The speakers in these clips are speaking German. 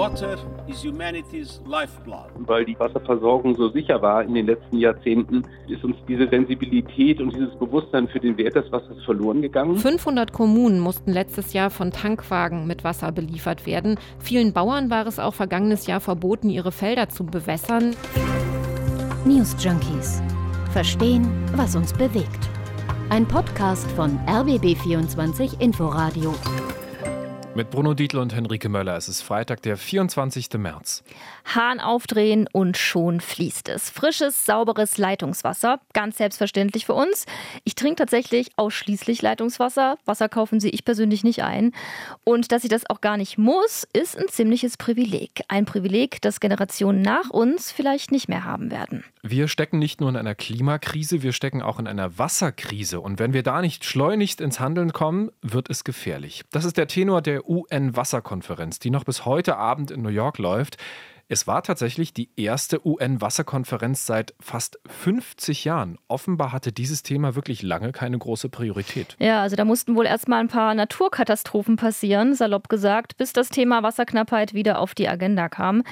Water is humanity's lifeblood. Weil die Wasserversorgung so sicher war in den letzten Jahrzehnten, ist uns diese Sensibilität und dieses Bewusstsein für den Wert des Wassers verloren gegangen. 500 Kommunen mussten letztes Jahr von Tankwagen mit Wasser beliefert werden. Vielen Bauern war es auch vergangenes Jahr verboten, ihre Felder zu bewässern. News Junkies. Verstehen, was uns bewegt. Ein Podcast von RBB24 Inforadio. Mit Bruno Dietl und Henrike Möller. Es ist Freitag, der 24. März. Hahn aufdrehen und schon fließt es. Frisches, sauberes Leitungswasser. Ganz selbstverständlich für uns. Ich trinke tatsächlich ausschließlich Leitungswasser. Wasser kaufen sie ich persönlich nicht ein. Und dass ich das auch gar nicht muss, ist ein ziemliches Privileg. Ein Privileg, das Generationen nach uns vielleicht nicht mehr haben werden. Wir stecken nicht nur in einer Klimakrise, wir stecken auch in einer Wasserkrise. Und wenn wir da nicht schleunigst ins Handeln kommen, wird es gefährlich. Das ist der Tenor der UN-Wasserkonferenz, die noch bis heute Abend in New York läuft. Es war tatsächlich die erste UN-Wasserkonferenz seit fast 50 Jahren. Offenbar hatte dieses Thema wirklich lange keine große Priorität. Ja, also da mussten wohl erst mal ein paar Naturkatastrophen passieren, salopp gesagt, bis das Thema Wasserknappheit wieder auf die Agenda kam.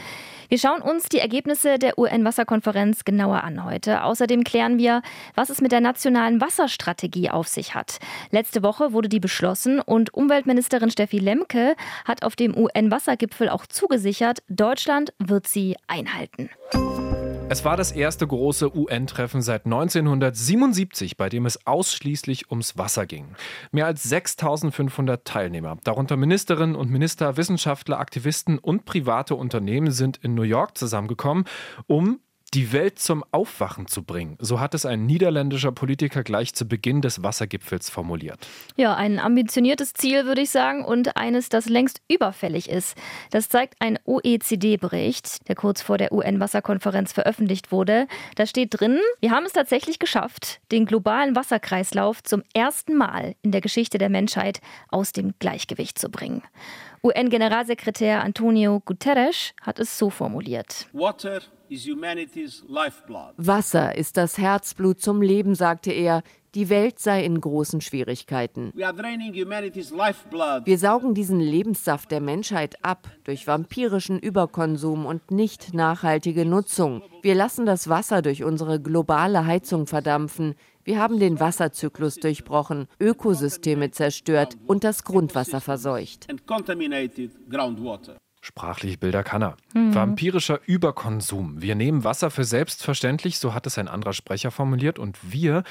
Wir schauen uns die Ergebnisse der UN-Wasserkonferenz genauer an heute. Außerdem klären wir, was es mit der nationalen Wasserstrategie auf sich hat. Letzte Woche wurde die beschlossen und Umweltministerin Steffi Lemke hat auf dem UN-Wassergipfel auch zugesichert, Deutschland wird sie einhalten. Es war das erste große UN-Treffen seit 1977, bei dem es ausschließlich ums Wasser ging. Mehr als 6500 Teilnehmer, darunter Ministerinnen und Minister, Wissenschaftler, Aktivisten und private Unternehmen sind in New York zusammengekommen, um die Welt zum Aufwachen zu bringen. So hat es ein niederländischer Politiker gleich zu Beginn des Wassergipfels formuliert. Ja, ein ambitioniertes Ziel, würde ich sagen, und eines, das längst überfällig ist. Das zeigt ein OECD-Bericht, der kurz vor der UN-Wasserkonferenz veröffentlicht wurde. Da steht drin, wir haben es tatsächlich geschafft, den globalen Wasserkreislauf zum ersten Mal in der Geschichte der Menschheit aus dem Gleichgewicht zu bringen. UN-Generalsekretär Antonio Guterres hat es so formuliert. Water. Wasser ist das Herzblut zum Leben, sagte er. Die Welt sei in großen Schwierigkeiten. Wir saugen diesen Lebenssaft der Menschheit ab durch vampirischen Überkonsum und nicht nachhaltige Nutzung. Wir lassen das Wasser durch unsere globale Heizung verdampfen. Wir haben den Wasserzyklus durchbrochen, Ökosysteme zerstört und das Grundwasser verseucht. Sprachlich Bilder kann er. Vampirischer Überkonsum. Wir nehmen Wasser für selbstverständlich, so hat es ein anderer Sprecher formuliert. Und wir,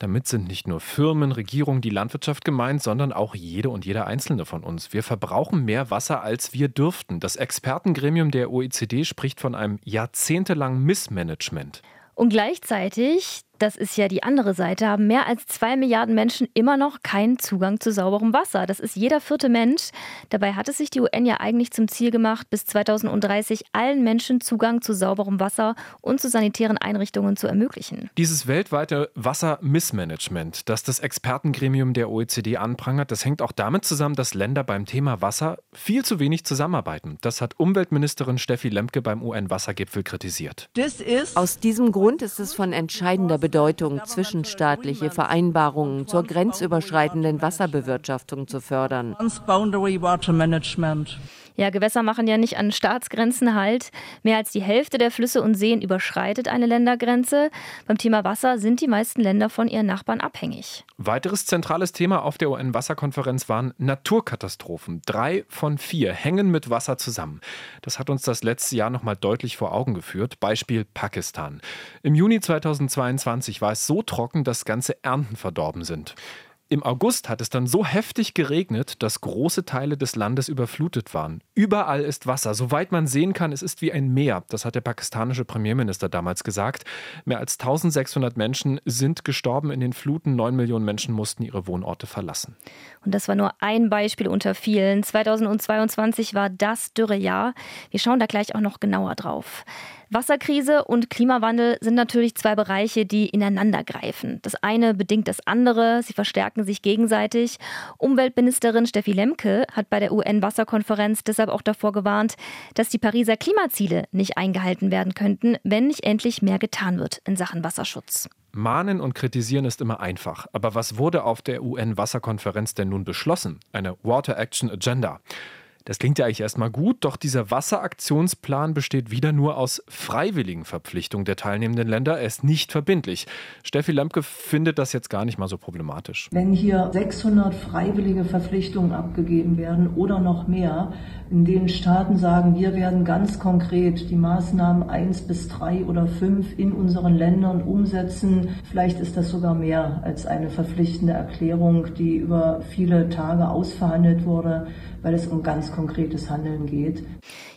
damit sind nicht nur Firmen, Regierung, die Landwirtschaft gemeint, sondern auch jede und jeder einzelne von uns. Wir verbrauchen mehr Wasser, als wir dürften. Das Expertengremium der OECD spricht von einem jahrzehntelangen Missmanagement. Und gleichzeitig, das ist ja die andere Seite, haben mehr als zwei Milliarden Menschen immer noch keinen Zugang zu sauberem Wasser. Das ist jeder vierte Mensch. Dabei hat es sich die UN ja eigentlich zum Ziel gemacht, bis 2030 allen Menschen Zugang zu sauberem Wasser und zu sanitären Einrichtungen zu ermöglichen. Dieses weltweite Wassermissmanagement, das das Expertengremium der OECD anprangert, das hängt auch damit zusammen, dass Länder beim Thema Wasser viel zu wenig zusammenarbeiten. Das hat Umweltministerin Steffi Lemke beim UN-Wassergipfel kritisiert. Aus diesem Grund ist es von entscheidender Bedeutung, zwischenstaatliche Vereinbarungen zur grenzüberschreitenden Wasserbewirtschaftung zu fördern. Ja, Gewässer machen ja nicht an Staatsgrenzen halt. Mehr als die Hälfte der Flüsse und Seen überschreitet eine Ländergrenze. Beim Thema Wasser sind die meisten Länder von ihren Nachbarn abhängig. Weiteres zentrales Thema auf der UN-Wasserkonferenz waren Naturkatastrophen. Drei von vier hängen mit Wasser zusammen. Das hat uns das letzte Jahr nochmal deutlich vor Augen geführt. Beispiel Pakistan. Im Juni 2022 war es so trocken, dass ganze Ernten verdorben sind. Im August hat es dann so heftig geregnet, dass große Teile des Landes überflutet waren. Überall ist Wasser, soweit man sehen kann, es ist wie ein Meer. Das hat der pakistanische Premierminister damals gesagt. Mehr als 1600 Menschen sind gestorben in den Fluten, 9 Millionen Menschen mussten ihre Wohnorte verlassen. Und das war nur ein Beispiel unter vielen. 2022 war das Dürrejahr. Wir schauen da gleich auch noch genauer drauf. Wasserkrise und Klimawandel sind natürlich zwei Bereiche, die ineinander greifen. Das eine bedingt das andere, sie verstärken sich gegenseitig. Umweltministerin Steffi Lemke hat bei der UN-Wasserkonferenz deshalb auch davor gewarnt, dass die Pariser Klimaziele nicht eingehalten werden könnten, wenn nicht endlich mehr getan wird in Sachen Wasserschutz. Mahnen und kritisieren ist immer einfach. Aber was wurde auf der UN-Wasserkonferenz denn nun beschlossen? Eine Water Action Agenda. Das klingt ja eigentlich erstmal gut, doch dieser Wasseraktionsplan besteht wieder nur aus freiwilligen Verpflichtungen der teilnehmenden Länder. Er ist nicht verbindlich. Steffi Lemke findet das jetzt gar nicht mal so problematisch. Wenn hier 600 freiwillige Verpflichtungen abgegeben werden oder noch mehr, in denen Staaten sagen, wir werden ganz konkret die Maßnahmen 1 bis 3 oder 5 in unseren Ländern umsetzen, vielleicht ist das sogar mehr als eine verpflichtende Erklärung, die über viele Tage ausverhandelt wurde, weil es um ganz konkretes Handeln geht.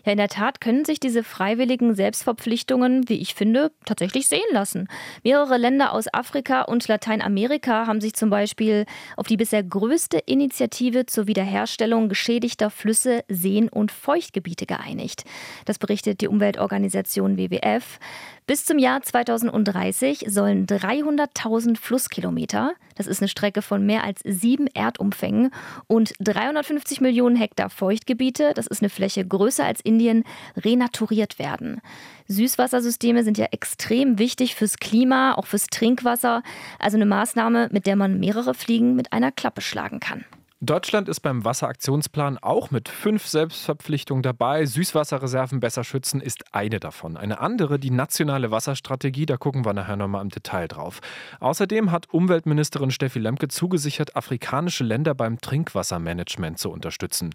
Ja, in der Tat können sich diese freiwilligen Selbstverpflichtungen, wie ich finde, tatsächlich sehen lassen. Mehrere Länder aus Afrika und Lateinamerika haben sich zum Beispiel auf die bisher größte Initiative zur Wiederherstellung geschädigter Flüsse, Seen und Feuchtgebiete geeinigt. Das berichtet die Umweltorganisation WWF. Bis zum Jahr 2030 sollen 300.000 Flusskilometer, das ist eine Strecke von mehr als sieben Erdumfängen, und 350 Millionen Hektar Feuchtgebiete, das ist eine Fläche größer als Indien, renaturiert werden. Süßwassersysteme sind ja extrem wichtig fürs Klima, auch fürs Trinkwasser. Also eine Maßnahme, mit der man mehrere Fliegen mit einer Klappe schlagen kann. Deutschland ist beim Wasseraktionsplan auch mit fünf Selbstverpflichtungen dabei. Süßwasserreserven besser schützen ist eine davon. Eine andere, die nationale Wasserstrategie, da gucken wir nachher nochmal im Detail drauf. Außerdem hat Umweltministerin Steffi Lemke zugesichert, afrikanische Länder beim Trinkwassermanagement zu unterstützen.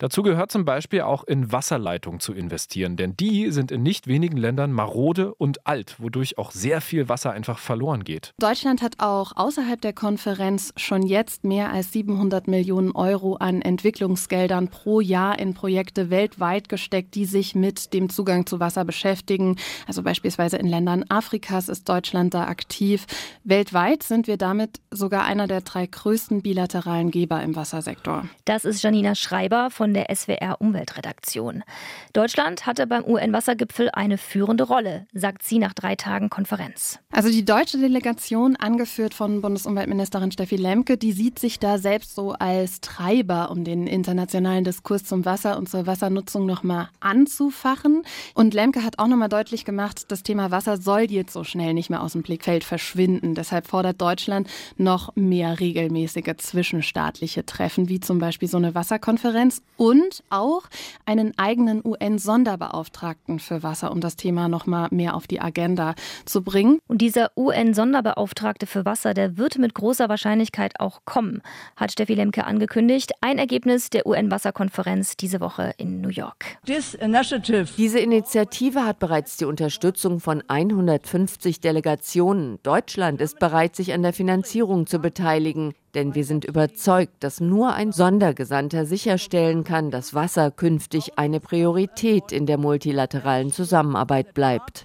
Dazu gehört zum Beispiel auch in Wasserleitungen zu investieren, denn die sind in nicht wenigen Ländern marode und alt, wodurch auch sehr viel Wasser einfach verloren geht. Deutschland hat auch außerhalb der Konferenz schon jetzt mehr als 700 Millionen Euro an Entwicklungsgeldern pro Jahr in Projekte weltweit gesteckt, die sich mit dem Zugang zu Wasser beschäftigen. Also beispielsweise in Ländern Afrikas ist Deutschland da aktiv. Weltweit sind wir damit sogar einer der drei größten bilateralen Geber im Wassersektor. Das ist Janina Schreiber von von der SWR Umweltredaktion. Deutschland hatte beim UN-Wassergipfel eine führende Rolle, sagt sie nach drei Tagen Konferenz. Also die deutsche Delegation, angeführt von Bundesumweltministerin Steffi Lemke, die sieht sich da selbst so als Treiber, um den internationalen Diskurs zum Wasser und zur Wassernutzung nochmal anzufachen. Und Lemke hat auch nochmal deutlich gemacht, das Thema Wasser soll jetzt so schnell nicht mehr aus dem Blickfeld verschwinden. Deshalb fordert Deutschland noch mehr regelmäßige zwischenstaatliche Treffen, wie zum Beispiel so eine Wasserkonferenz und auch einen eigenen UN-Sonderbeauftragten für Wasser, um das Thema noch mal mehr auf die Agenda zu bringen. Und dieser UN-Sonderbeauftragte für Wasser, der wird mit großer Wahrscheinlichkeit auch kommen, hat Steffi Lemke angekündigt. Ein Ergebnis der UN-Wasserkonferenz diese Woche in New York. Diese Initiative hat bereits die Unterstützung von 150 Delegationen. Deutschland ist bereit, sich an der Finanzierung zu beteiligen. Denn wir sind überzeugt, dass nur ein Sondergesandter sicherstellen kann, dass Wasser künftig eine Priorität in der multilateralen Zusammenarbeit bleibt.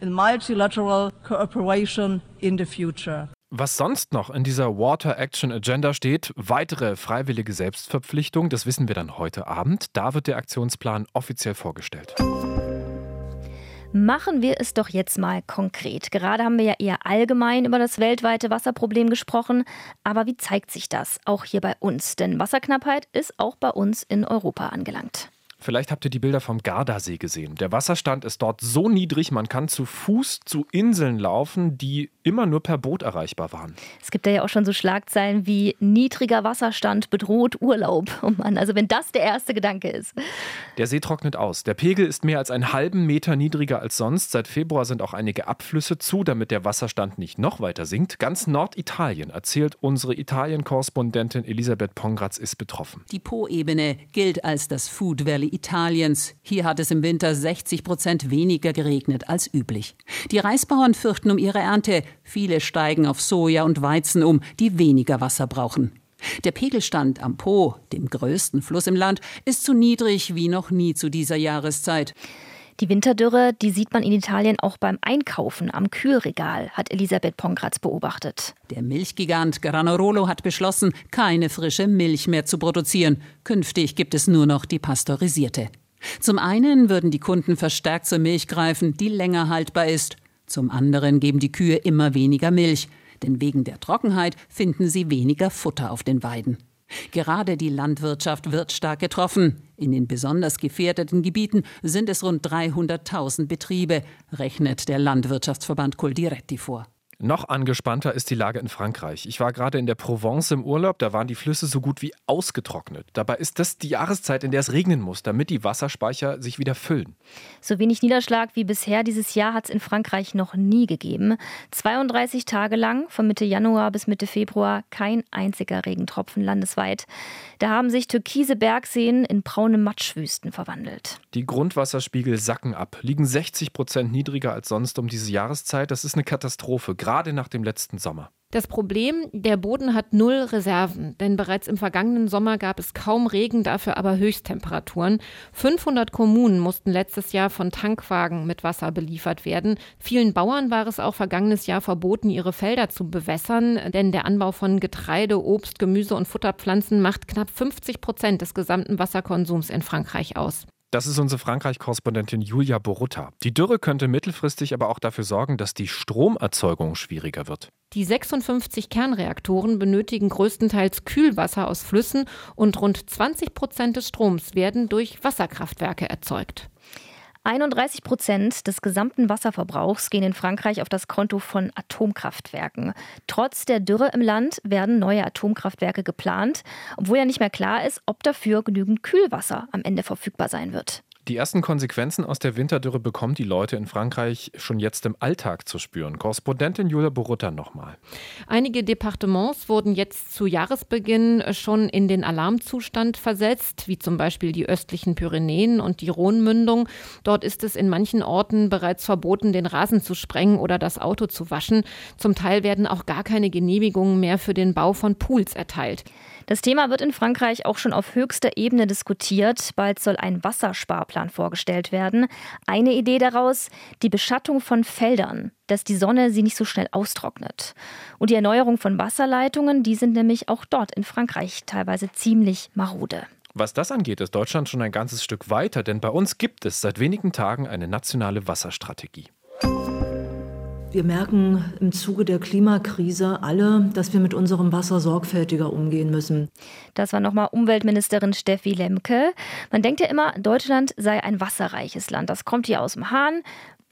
Was sonst noch in dieser Water Action Agenda steht, weitere freiwillige Selbstverpflichtung, das wissen wir dann heute Abend. Da wird der Aktionsplan offiziell vorgestellt. Machen wir es doch jetzt mal konkret. Gerade haben wir ja eher allgemein über das weltweite Wasserproblem gesprochen. Aber wie zeigt sich das auch hier bei uns? Denn Wasserknappheit ist auch bei uns in Europa angelangt. Vielleicht habt ihr die Bilder vom Gardasee gesehen. Der Wasserstand ist dort so niedrig, man kann zu Fuß zu Inseln laufen, die immer nur per Boot erreichbar waren. Es gibt ja auch schon so Schlagzeilen wie niedriger Wasserstand bedroht Urlaub. Oh Mann, also wenn das der erste Gedanke ist. Der See trocknet aus. Der Pegel ist mehr als einen halben Meter niedriger als sonst. Seit Februar sind auch einige Abflüsse zu, damit der Wasserstand nicht noch weiter sinkt. Ganz Norditalien, erzählt unsere Italien-Korrespondentin Elisabeth Pongratz, ist betroffen. Die Po-Ebene gilt als das Food Valley Italiens. Hier hat es im Winter 60 Prozent weniger geregnet als üblich. Die Reisbauern fürchten um ihre Ernte. Viele steigen auf Soja und Weizen um, die weniger Wasser brauchen. Der Pegelstand am Po, dem größten Fluss im Land, ist so niedrig wie noch nie zu dieser Jahreszeit. Die Winterdürre, die sieht man in Italien auch beim Einkaufen am Kühlregal, hat Elisabeth Pongratz beobachtet. Der Milchgigant Granarolo hat beschlossen, keine frische Milch mehr zu produzieren. Künftig gibt es nur noch die pasteurisierte. Zum einen würden die Kunden verstärkt zur Milch greifen, die länger haltbar ist. Zum anderen geben die Kühe immer weniger Milch, denn wegen der Trockenheit finden sie weniger Futter auf den Weiden. Gerade die Landwirtschaft wird stark getroffen. In den besonders gefährdeten Gebieten sind es rund 300.000 Betriebe, rechnet der Landwirtschaftsverband Coldiretti vor. Noch angespannter ist die Lage in Frankreich. Ich war gerade in der Provence im Urlaub, da waren die Flüsse so gut wie ausgetrocknet. Dabei ist das die Jahreszeit, in der es regnen muss, damit die Wasserspeicher sich wieder füllen. So wenig Niederschlag wie bisher dieses Jahr hat es in Frankreich noch nie gegeben. 32 Tage lang, von Mitte Januar bis Mitte Februar, kein einziger Regentropfen landesweit. Da haben sich türkise Bergseen in braune Matschwüsten verwandelt. Die Grundwasserspiegel sacken ab, liegen 60 Prozent niedriger als sonst um diese Jahreszeit. Das ist eine Katastrophe, gerade nach dem letzten Sommer. Das Problem, der Boden hat null Reserven, denn bereits im vergangenen Sommer gab es kaum Regen, dafür aber Höchsttemperaturen. 500 Kommunen mussten letztes Jahr von Tankwagen mit Wasser beliefert werden. Vielen Bauern war es auch vergangenes Jahr verboten, ihre Felder zu bewässern, denn der Anbau von Getreide, Obst, Gemüse und Futterpflanzen macht knapp 50 Prozent des gesamten Wasserkonsums in Frankreich aus. Das ist unsere Frankreich-Korrespondentin Julia Borutta. Die Dürre könnte mittelfristig aber auch dafür sorgen, dass die Stromerzeugung schwieriger wird. Die 56 Kernreaktoren benötigen größtenteils Kühlwasser aus Flüssen und rund 20 Prozent des Stroms werden durch Wasserkraftwerke erzeugt. 31 Prozent des gesamten Wasserverbrauchs gehen in Frankreich auf das Konto von Atomkraftwerken. Trotz der Dürre im Land werden neue Atomkraftwerke geplant, obwohl ja nicht mehr klar ist, ob dafür genügend Kühlwasser am Ende verfügbar sein wird. Die ersten Konsequenzen aus der Winterdürre bekommen die Leute in Frankreich schon jetzt im Alltag zu spüren. Korrespondentin Julia Borutta nochmal. Einige Departements wurden jetzt zu Jahresbeginn schon in den Alarmzustand versetzt, wie zum Beispiel die östlichen Pyrenäen und die Rhonmündung. Dort ist es in manchen Orten bereits verboten, den Rasen zu sprengen oder das Auto zu waschen. Zum Teil werden auch gar keine Genehmigungen mehr für den Bau von Pools erteilt. Das Thema wird in Frankreich auch schon auf höchster Ebene diskutiert. Bald soll ein Wassersparplan vorgestellt werden. Eine Idee daraus, die Beschattung von Feldern, dass die Sonne sie nicht so schnell austrocknet. Und die Erneuerung von Wasserleitungen, die sind nämlich auch dort in Frankreich teilweise ziemlich marode. Was das angeht, ist Deutschland schon ein ganzes Stück weiter, denn bei uns gibt es seit wenigen Tagen eine nationale Wasserstrategie. Wir merken im Zuge der Klimakrise alle, dass wir mit unserem Wasser sorgfältiger umgehen müssen. Das war nochmal Umweltministerin Steffi Lemke. Man denkt ja immer, Deutschland sei ein wasserreiches Land. Das kommt hier aus dem Hahn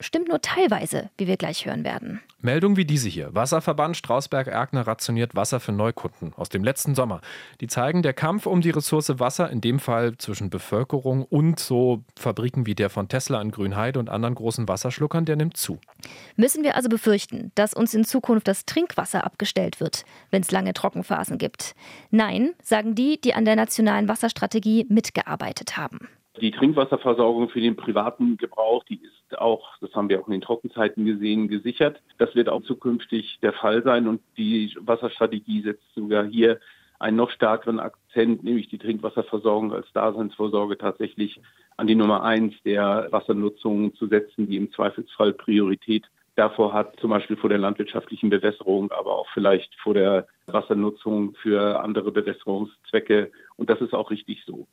stimmt nur teilweise, wie wir gleich hören werden. Meldung wie diese hier. Wasserverband Strausberg-Erkner rationiert Wasser für Neukunden aus dem letzten Sommer. Die zeigen, der Kampf um die Ressource Wasser, in dem Fall zwischen Bevölkerung und so Fabriken wie der von Tesla in Grünheide und anderen großen Wasserschluckern, der nimmt zu. Müssen wir also befürchten, dass uns in Zukunft das Trinkwasser abgestellt wird, wenn es lange Trockenphasen gibt? Nein, sagen die, die an der nationalen Wasserstrategie mitgearbeitet haben. Die Trinkwasserversorgung für den privaten Gebrauch, die ist auch, das haben wir auch in den Trockenzeiten gesehen, gesichert. Das wird auch zukünftig der Fall sein und die Wasserstrategie setzt sogar hier einen noch stärkeren Akzent, nämlich die Trinkwasserversorgung als Daseinsvorsorge tatsächlich an die Nummer eins der Wassernutzung zu setzen, die im Zweifelsfall Priorität davor hat, zum Beispiel vor der landwirtschaftlichen Bewässerung, aber auch vielleicht vor der Wassernutzung für andere Bewässerungszwecke. Und das ist auch richtig so.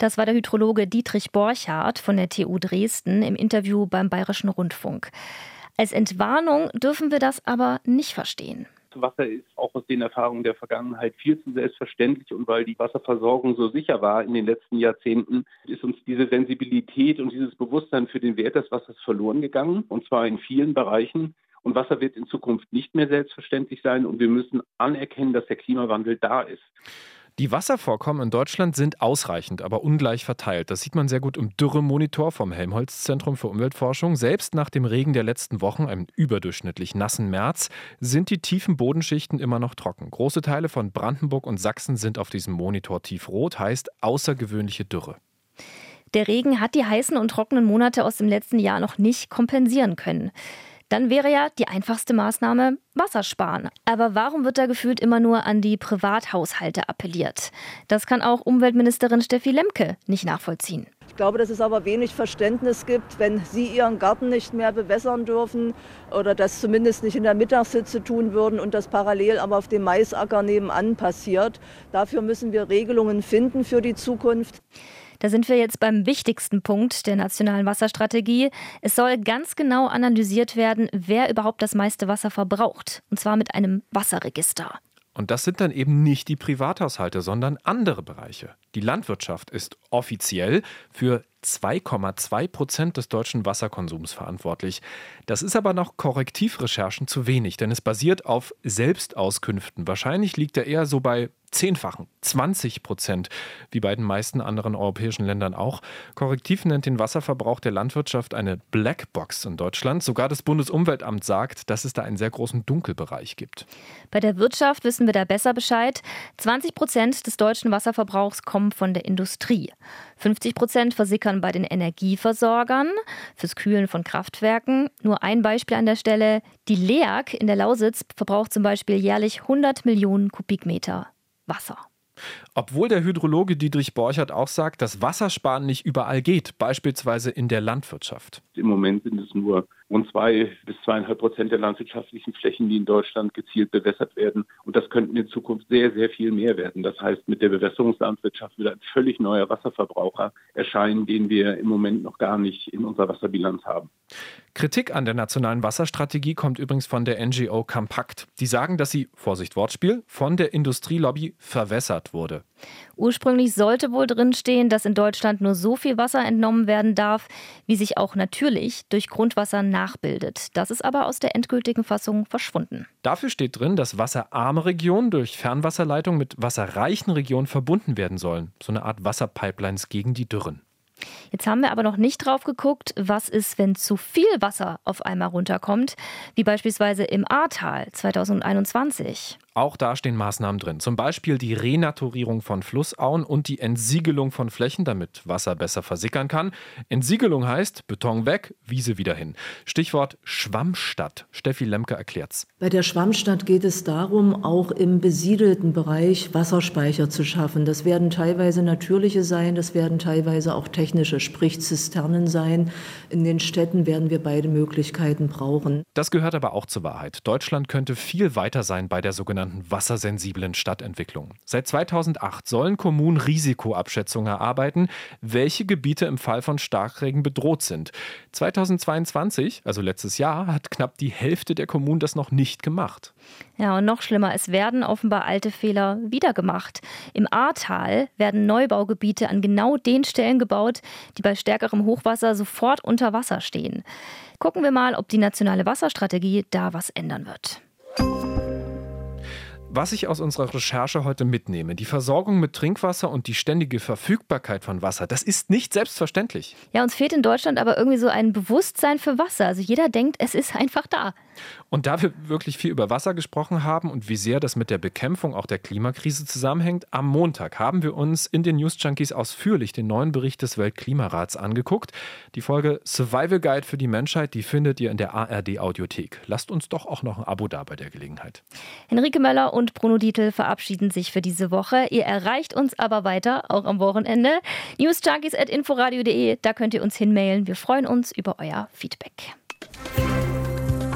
Das war der Hydrologe Dietrich Borchardt von der TU Dresden im Interview beim Bayerischen Rundfunk. Als Entwarnung dürfen wir das aber nicht verstehen. Wasser ist auch aus den Erfahrungen der Vergangenheit viel zu selbstverständlich und weil die Wasserversorgung so sicher war in den letzten Jahrzehnten, ist uns diese Sensibilität und dieses Bewusstsein für den Wert des Wassers verloren gegangen und zwar in vielen Bereichen. Und Wasser wird in Zukunft nicht mehr selbstverständlich sein und wir müssen anerkennen, dass der Klimawandel da ist. Die Wasservorkommen in Deutschland sind ausreichend, aber ungleich verteilt. Das sieht man sehr gut im Dürremonitor vom Helmholtz-Zentrum für Umweltforschung. Selbst nach dem Regen der letzten Wochen, einem überdurchschnittlich nassen März, sind die tiefen Bodenschichten immer noch trocken. Große Teile von Brandenburg und Sachsen sind auf diesem Monitor tiefrot, heißt außergewöhnliche Dürre. Der Regen hat die heißen und trockenen Monate aus dem letzten Jahr noch nicht kompensieren können. Dann wäre ja die einfachste Maßnahme Wasser sparen. Aber warum wird da gefühlt immer nur an die Privathaushalte appelliert? Das kann auch Umweltministerin Steffi Lemke nicht nachvollziehen. Ich glaube, dass es aber wenig Verständnis gibt, wenn Sie Ihren Garten nicht mehr bewässern dürfen oder das zumindest nicht in der Mittagssitze tun würden und das parallel aber auf dem Maisacker nebenan passiert. Dafür müssen wir Regelungen finden für die Zukunft. Da sind wir jetzt beim wichtigsten Punkt der nationalen Wasserstrategie. Es soll ganz genau analysiert werden, wer überhaupt das meiste Wasser verbraucht. Und zwar mit einem Wasserregister. Und das sind dann eben nicht die Privathaushalte, sondern andere Bereiche. Die Landwirtschaft ist offiziell für 2,2 Prozent des deutschen Wasserkonsums verantwortlich. Das ist aber nach Korrektivrecherchen zu wenig, denn es basiert auf Selbstauskünften. Wahrscheinlich liegt er eher so bei zehnfachen, 20 Prozent, wie bei den meisten anderen europäischen Ländern auch. Korrektiv nennt den Wasserverbrauch der Landwirtschaft eine Blackbox in Deutschland. Sogar das Bundesumweltamt sagt, dass es da einen sehr großen Dunkelbereich gibt. Bei der Wirtschaft wissen wir da besser Bescheid. 20 Prozent des deutschen Wasserverbrauchs kommen von der Industrie. 50 Prozent versickern bei den Energieversorgern fürs Kühlen von Kraftwerken. Nur ein Beispiel an der Stelle. Die LEAG in der Lausitz verbraucht zum Beispiel jährlich 100 Millionen Kubikmeter Wasser. Obwohl der Hydrologe Dietrich Borchert auch sagt, dass Wassersparen nicht überall geht, beispielsweise in der Landwirtschaft. Im Moment sind es nur rund zwei bis zweieinhalb Prozent der landwirtschaftlichen Flächen, die in Deutschland gezielt bewässert werden. Und das könnten in Zukunft sehr, sehr viel mehr werden. Das heißt, mit der Bewässerungslandwirtschaft wird ein völlig neuer Wasserverbraucher erscheinen, den wir im Moment noch gar nicht in unserer Wasserbilanz haben. Kritik an der nationalen Wasserstrategie kommt übrigens von der NGO Compact. Die sagen, dass sie, Vorsicht Wortspiel, von der Industrielobby verwässert wurde. Ursprünglich sollte wohl drinstehen, dass in Deutschland nur so viel Wasser entnommen werden darf, wie sich auch natürlich durch Grundwasser nachbildet. Das ist aber aus der endgültigen Fassung verschwunden. Dafür steht drin, dass wasserarme Regionen durch Fernwasserleitungen mit wasserreichen Regionen verbunden werden sollen. So eine Art Wasserpipelines gegen die Dürren. Jetzt haben wir aber noch nicht drauf geguckt, was ist, wenn zu viel Wasser auf einmal runterkommt, wie beispielsweise im Ahrtal 2021. Auch da stehen Maßnahmen drin. Zum Beispiel die Renaturierung von Flussauen und die Entsiegelung von Flächen, damit Wasser besser versickern kann. Entsiegelung heißt Beton weg, Wiese wieder hin. Stichwort Schwammstadt. Steffi Lemke erklärt's. Bei der Schwammstadt geht es darum, auch im besiedelten Bereich Wasserspeicher zu schaffen. Das werden teilweise natürliche sein, das werden teilweise auch technische, sprich Zisternen sein. In den Städten werden wir beide Möglichkeiten brauchen. Das gehört aber auch zur Wahrheit. Deutschland könnte viel weiter sein bei der sogenannten sogenannten wassersensiblen Stadtentwicklung. Seit 2008 sollen Kommunen Risikoabschätzungen erarbeiten, welche Gebiete im Fall von Starkregen bedroht sind. 2022, also letztes Jahr, hat knapp die Hälfte der Kommunen das noch nicht gemacht. Ja, und noch schlimmer, es werden offenbar alte Fehler wieder gemacht. Im Ahrtal werden Neubaugebiete an genau den Stellen gebaut, die bei stärkerem Hochwasser sofort unter Wasser stehen. Gucken wir mal, ob die nationale Wasserstrategie da was ändern wird. Was ich aus unserer Recherche heute mitnehme, die Versorgung mit Trinkwasser und die ständige Verfügbarkeit von Wasser, das ist nicht selbstverständlich. Ja, uns fehlt in Deutschland aber irgendwie so ein Bewusstsein für Wasser. Also jeder denkt, es ist einfach da. Und da wir wirklich viel über Wasser gesprochen haben und wie sehr das mit der Bekämpfung auch der Klimakrise zusammenhängt, am Montag haben wir uns in den News Junkies ausführlich den neuen Bericht des Weltklimarats angeguckt. Die Folge Survival Guide für die Menschheit, die findet ihr in der ARD Audiothek. Lasst uns doch auch noch ein Abo da bei der Gelegenheit. Henrike Möller und Bruno Dietl verabschieden sich für diese Woche. Ihr erreicht uns aber weiter, auch am Wochenende. newsjunkies.inforadio.de, da könnt ihr uns hinmailen. Wir freuen uns über euer Feedback.